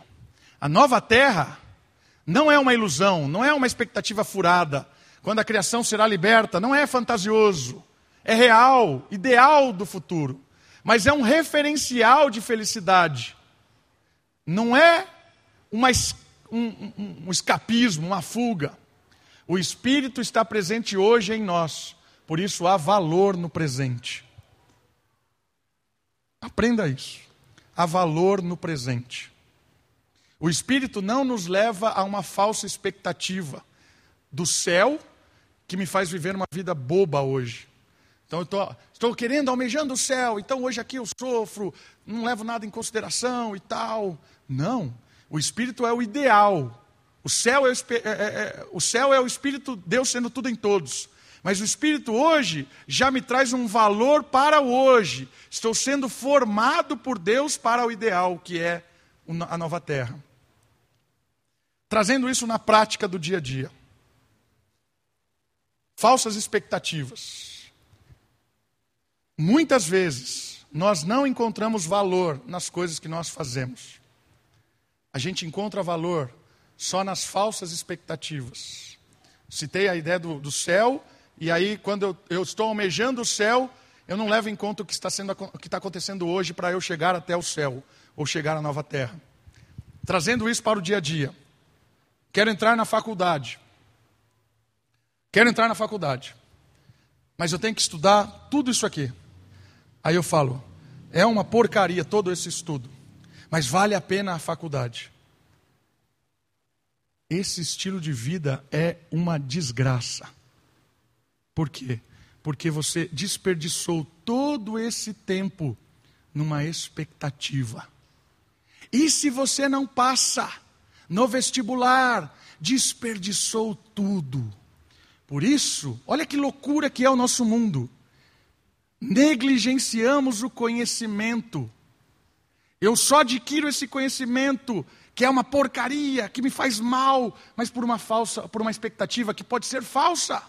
A nova terra não é uma ilusão, não é uma expectativa furada. Quando a criação será liberta, não é fantasioso, é real, ideal do futuro, mas é um referencial de felicidade. Não é uma, um, um, um escapismo, uma fuga. O Espírito está presente hoje em nós por isso há valor no presente. Aprenda isso. Há valor no presente. O Espírito não nos leva a uma falsa expectativa do céu que me faz viver uma vida boba hoje. Então, eu estou querendo, almejando o céu, então hoje aqui eu sofro, não levo nada em consideração e tal. Não. O Espírito é o ideal. O céu é o, é, é, é, o céu é o Espírito, Deus sendo tudo em todos. Mas o Espírito hoje já me traz um valor para o hoje. Estou sendo formado por Deus para o ideal, que é a nova terra. Trazendo isso na prática do dia a dia. Falsas expectativas. Muitas vezes nós não encontramos valor nas coisas que nós fazemos. A gente encontra valor só nas falsas expectativas. Citei a ideia do, do céu e aí, quando eu, eu estou almejando o céu, eu não levo em conta o que está, sendo, o que está acontecendo hoje para eu chegar até o céu, ou chegar à nova terra. Trazendo isso para o dia a dia. Quero entrar na faculdade. Quero entrar na faculdade. Mas eu tenho que estudar tudo isso aqui. Aí eu falo, é uma porcaria todo esse estudo. Mas vale a pena a faculdade. Esse estilo de vida é uma desgraça. Por quê? Porque você desperdiçou todo esse tempo numa expectativa. E se você não passa no vestibular, desperdiçou tudo. Por isso, olha que loucura que é o nosso mundo. Negligenciamos o conhecimento. Eu só adquiro esse conhecimento que é uma porcaria, que me faz mal, mas por uma falsa, por uma expectativa que pode ser falsa.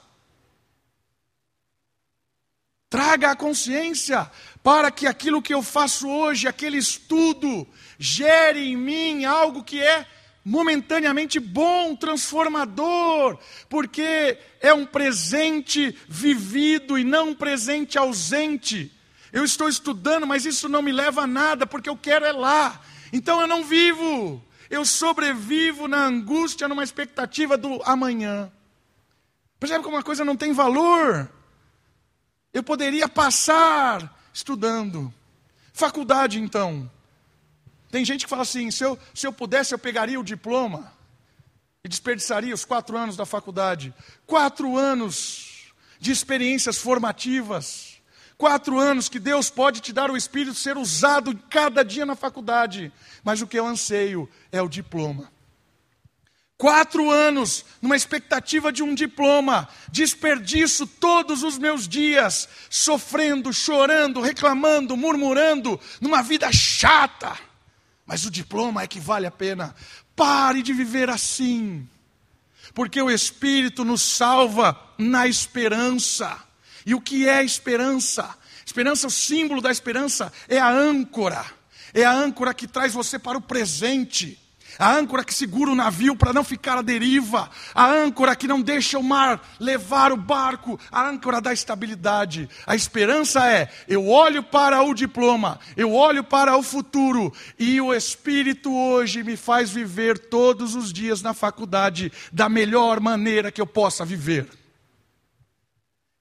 Traga a consciência para que aquilo que eu faço hoje, aquele estudo, gere em mim algo que é momentaneamente bom, transformador, porque é um presente vivido e não um presente ausente. Eu estou estudando, mas isso não me leva a nada, porque eu quero é lá. Então eu não vivo, eu sobrevivo na angústia, numa expectativa do amanhã. Percebe como uma coisa não tem valor? Eu poderia passar estudando. Faculdade, então. Tem gente que fala assim: se eu, se eu pudesse, eu pegaria o diploma e desperdiçaria os quatro anos da faculdade. Quatro anos de experiências formativas. Quatro anos que Deus pode te dar o Espírito ser usado cada dia na faculdade. Mas o que eu anseio é o diploma. Quatro anos numa expectativa de um diploma, desperdiço todos os meus dias, sofrendo, chorando, reclamando, murmurando, numa vida chata. Mas o diploma é que vale a pena. Pare de viver assim, porque o Espírito nos salva na esperança. E o que é esperança? Esperança, o símbolo da esperança é a âncora, é a âncora que traz você para o presente a âncora que segura o navio para não ficar à deriva, a âncora que não deixa o mar levar o barco, a âncora da estabilidade. A esperança é: eu olho para o diploma, eu olho para o futuro, e o Espírito hoje me faz viver todos os dias na faculdade da melhor maneira que eu possa viver.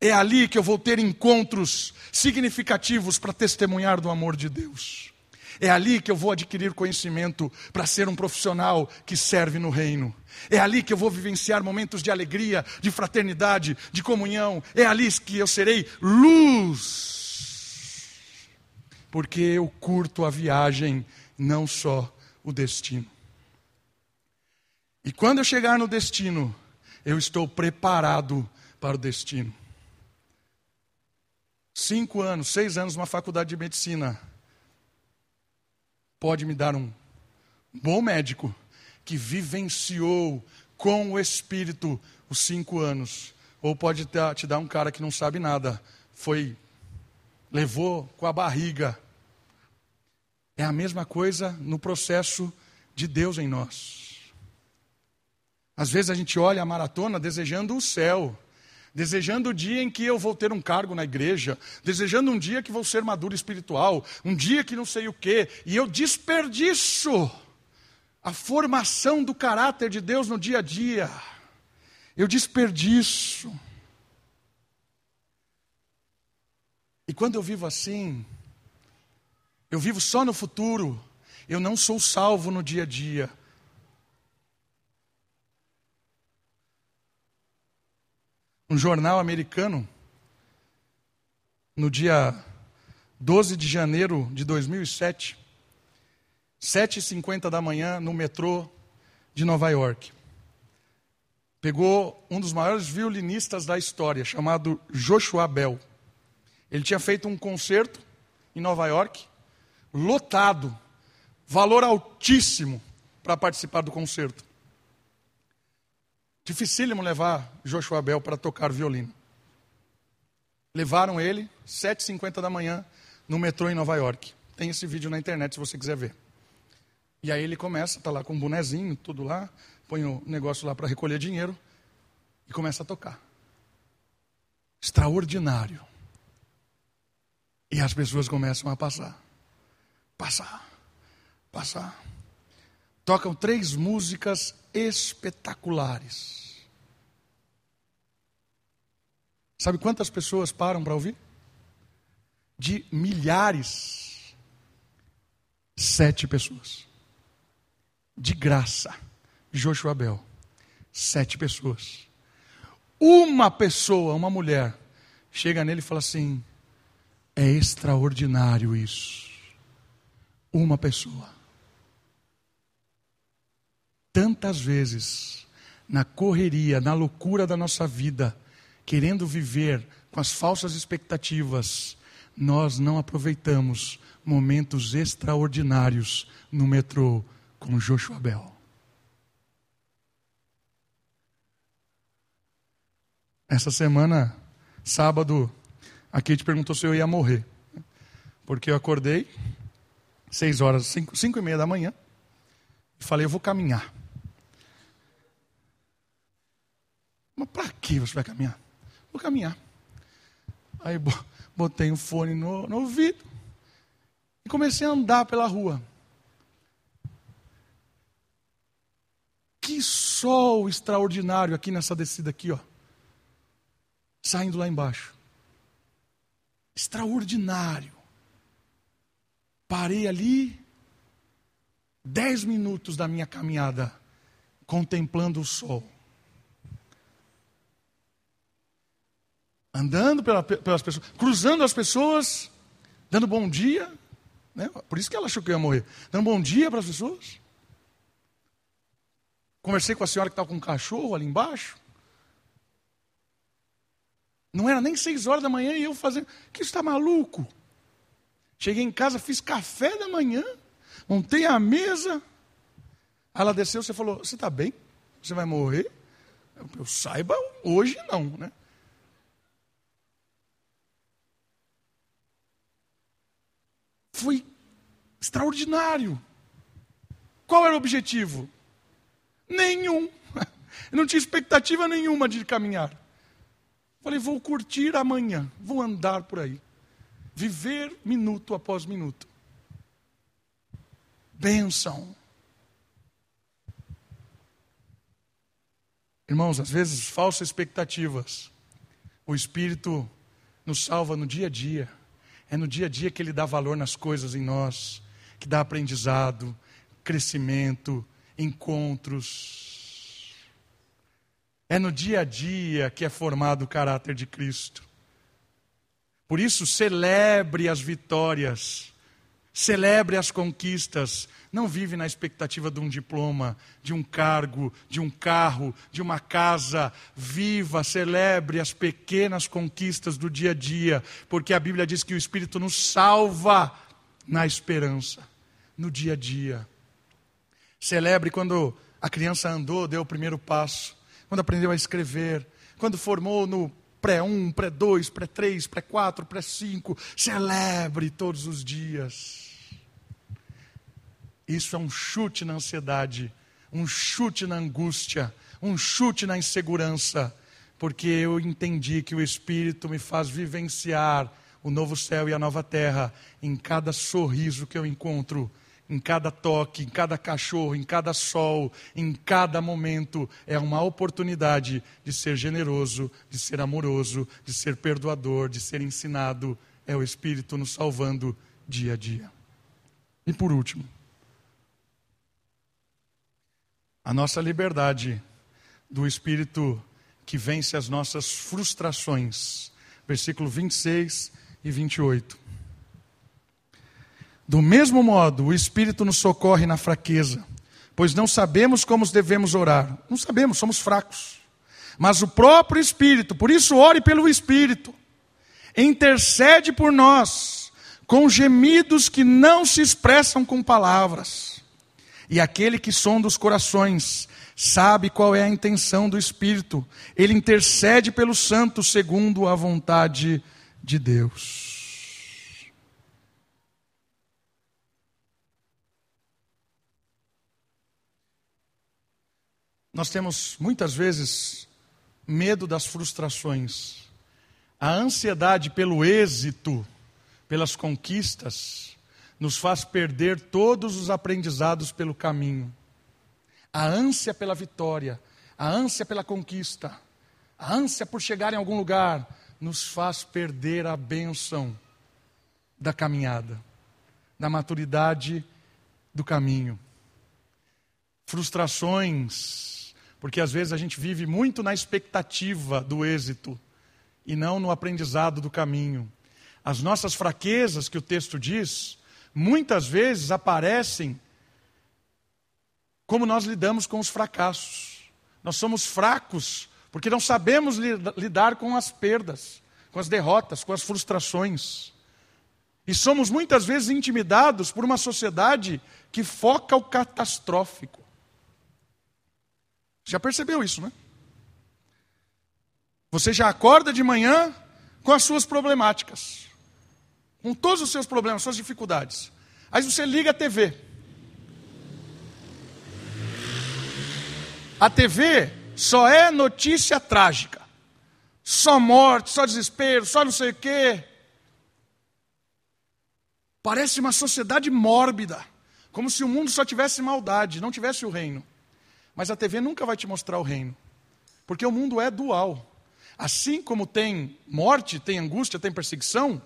É ali que eu vou ter encontros significativos para testemunhar do amor de Deus. É ali que eu vou adquirir conhecimento para ser um profissional que serve no reino. É ali que eu vou vivenciar momentos de alegria, de fraternidade, de comunhão. É ali que eu serei luz. Porque eu curto a viagem, não só o destino. E quando eu chegar no destino, eu estou preparado para o destino. Cinco anos, seis anos numa faculdade de medicina pode me dar um bom médico que vivenciou com o Espírito os cinco anos, ou pode te dar um cara que não sabe nada, foi, levou com a barriga. É a mesma coisa no processo de Deus em nós. Às vezes a gente olha a maratona desejando o céu, desejando o dia em que eu vou ter um cargo na igreja, desejando um dia que vou ser maduro espiritual, um dia que não sei o quê, e eu desperdiço a formação do caráter de Deus no dia a dia. Eu desperdiço. E quando eu vivo assim, eu vivo só no futuro, eu não sou salvo no dia a dia. Um jornal americano, no dia 12 de janeiro de 2007, 7h50 da manhã, no metrô de Nova York. Pegou um dos maiores violinistas da história, chamado Joshua Bell. Ele tinha feito um concerto em Nova York, lotado, valor altíssimo para participar do concerto. Dificílimo levar Joshua Bell para tocar violino. Levaram ele, 7h50 da manhã, no metrô em Nova York. Tem esse vídeo na internet se você quiser ver. E aí ele começa, está lá com um bonezinho, tudo lá, põe o negócio lá para recolher dinheiro e começa a tocar. Extraordinário. E as pessoas começam a passar. Passar. Passar. Tocam três músicas espetaculares. Sabe quantas pessoas param para ouvir? De milhares. Sete pessoas. De graça. Joshua Bel. Sete pessoas. Uma pessoa, uma mulher, chega nele e fala assim: é extraordinário isso. Uma pessoa. Tantas vezes, na correria, na loucura da nossa vida, querendo viver com as falsas expectativas, nós não aproveitamos momentos extraordinários no metrô com Joshua Bell. Essa semana, sábado, a Kate perguntou se eu ia morrer. Porque eu acordei, seis horas, cinco, cinco e meia da manhã, e falei, eu vou caminhar. Mas para que você vai caminhar? Vou caminhar. Aí botei um fone no, no ouvido e comecei a andar pela rua. Que sol extraordinário aqui nessa descida aqui, ó. Saindo lá embaixo. Extraordinário. Parei ali dez minutos da minha caminhada contemplando o sol. Andando pela, pelas pessoas, cruzando as pessoas, dando bom dia. Né? Por isso que ela achou que eu ia morrer. Dando bom dia para as pessoas. Conversei com a senhora que estava com um cachorro ali embaixo. Não era nem seis horas da manhã e eu fazendo. Que está maluco? Cheguei em casa, fiz café da manhã, montei a mesa. Ela desceu, você falou: Você está bem? Você vai morrer? Eu, eu saiba, hoje não, né? Foi extraordinário. Qual era o objetivo? Nenhum. Eu [LAUGHS] não tinha expectativa nenhuma de caminhar. Falei, vou curtir amanhã, vou andar por aí. Viver minuto após minuto. Bênção. Irmãos, às vezes falsas expectativas. O Espírito nos salva no dia a dia. É no dia a dia que Ele dá valor nas coisas em nós, que dá aprendizado, crescimento, encontros. É no dia a dia que é formado o caráter de Cristo. Por isso, celebre as vitórias, celebre as conquistas, não vive na expectativa de um diploma, de um cargo, de um carro, de uma casa. Viva, celebre as pequenas conquistas do dia a dia, porque a Bíblia diz que o Espírito nos salva na esperança, no dia a dia. Celebre quando a criança andou, deu o primeiro passo, quando aprendeu a escrever, quando formou no pré-1, pré-2, pré-3, pré-4, pré-5. Celebre todos os dias. Isso é um chute na ansiedade, um chute na angústia, um chute na insegurança, porque eu entendi que o Espírito me faz vivenciar o novo céu e a nova terra em cada sorriso que eu encontro, em cada toque, em cada cachorro, em cada sol, em cada momento. É uma oportunidade de ser generoso, de ser amoroso, de ser perdoador, de ser ensinado. É o Espírito nos salvando dia a dia. E por último, a nossa liberdade do Espírito que vence as nossas frustrações. Versículo 26 e 28. Do mesmo modo, o Espírito nos socorre na fraqueza, pois não sabemos como devemos orar. Não sabemos, somos fracos. Mas o próprio Espírito, por isso ore pelo Espírito, intercede por nós com gemidos que não se expressam com palavras. E aquele que sonda os corações sabe qual é a intenção do Espírito. Ele intercede pelos santos segundo a vontade de Deus. Nós temos muitas vezes medo das frustrações, a ansiedade pelo êxito, pelas conquistas, nos faz perder todos os aprendizados pelo caminho. A ânsia pela vitória, a ânsia pela conquista, a ânsia por chegar em algum lugar, nos faz perder a bênção da caminhada, da maturidade do caminho. Frustrações, porque às vezes a gente vive muito na expectativa do êxito e não no aprendizado do caminho. As nossas fraquezas, que o texto diz, muitas vezes aparecem como nós lidamos com os fracassos. Nós somos fracos porque não sabemos lidar com as perdas, com as derrotas, com as frustrações. E somos muitas vezes intimidados por uma sociedade que foca o catastrófico. Já percebeu isso, né? Você já acorda de manhã com as suas problemáticas com todos os seus problemas, suas dificuldades. Aí você liga a TV. A TV só é notícia trágica. Só morte, só desespero, só não sei o quê. Parece uma sociedade mórbida, como se o mundo só tivesse maldade, não tivesse o reino. Mas a TV nunca vai te mostrar o reino, porque o mundo é dual. Assim como tem morte, tem angústia, tem perseguição,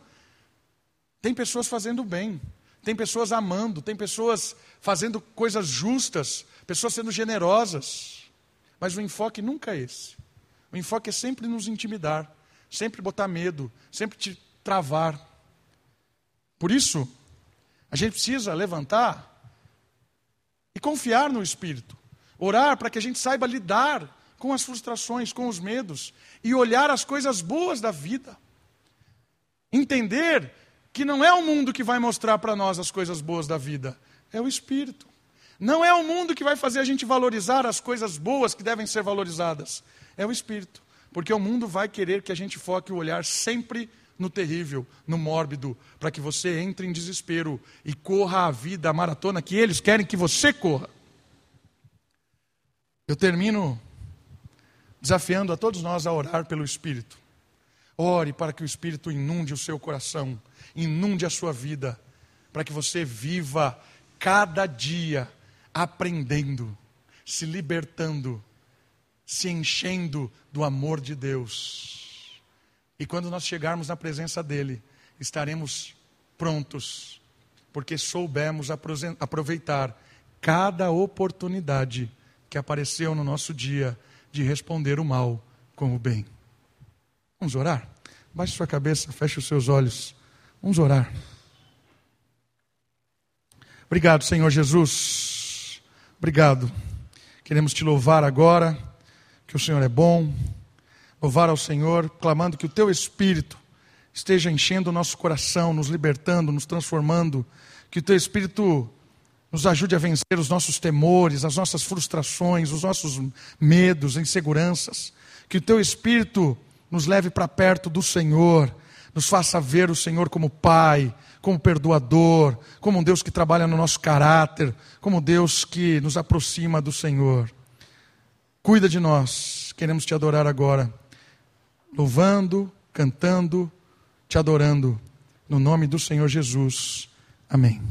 tem pessoas fazendo bem, tem pessoas amando, tem pessoas fazendo coisas justas, pessoas sendo generosas. Mas o enfoque nunca é esse. O enfoque é sempre nos intimidar, sempre botar medo, sempre te travar. Por isso, a gente precisa levantar e confiar no Espírito, orar para que a gente saiba lidar com as frustrações, com os medos e olhar as coisas boas da vida. Entender que não é o mundo que vai mostrar para nós as coisas boas da vida, é o Espírito. Não é o mundo que vai fazer a gente valorizar as coisas boas que devem ser valorizadas, é o Espírito. Porque o mundo vai querer que a gente foque o olhar sempre no terrível, no mórbido, para que você entre em desespero e corra a vida, a maratona que eles querem que você corra. Eu termino desafiando a todos nós a orar pelo Espírito. Ore para que o Espírito inunde o seu coração, inunde a sua vida, para que você viva cada dia aprendendo, se libertando, se enchendo do amor de Deus. E quando nós chegarmos na presença dEle, estaremos prontos, porque soubemos aproveitar cada oportunidade que apareceu no nosso dia de responder o mal com o bem. Vamos orar? Baixe sua cabeça, feche os seus olhos. Vamos orar. Obrigado, Senhor Jesus. Obrigado. Queremos te louvar agora, que o Senhor é bom. Louvar ao Senhor, clamando que o teu Espírito esteja enchendo o nosso coração, nos libertando, nos transformando. Que o teu Espírito nos ajude a vencer os nossos temores, as nossas frustrações, os nossos medos, inseguranças. Que o teu Espírito nos leve para perto do Senhor, nos faça ver o Senhor como Pai, como perdoador, como um Deus que trabalha no nosso caráter, como Deus que nos aproxima do Senhor. Cuida de nós, queremos te adorar agora, louvando, cantando, te adorando, no nome do Senhor Jesus. Amém.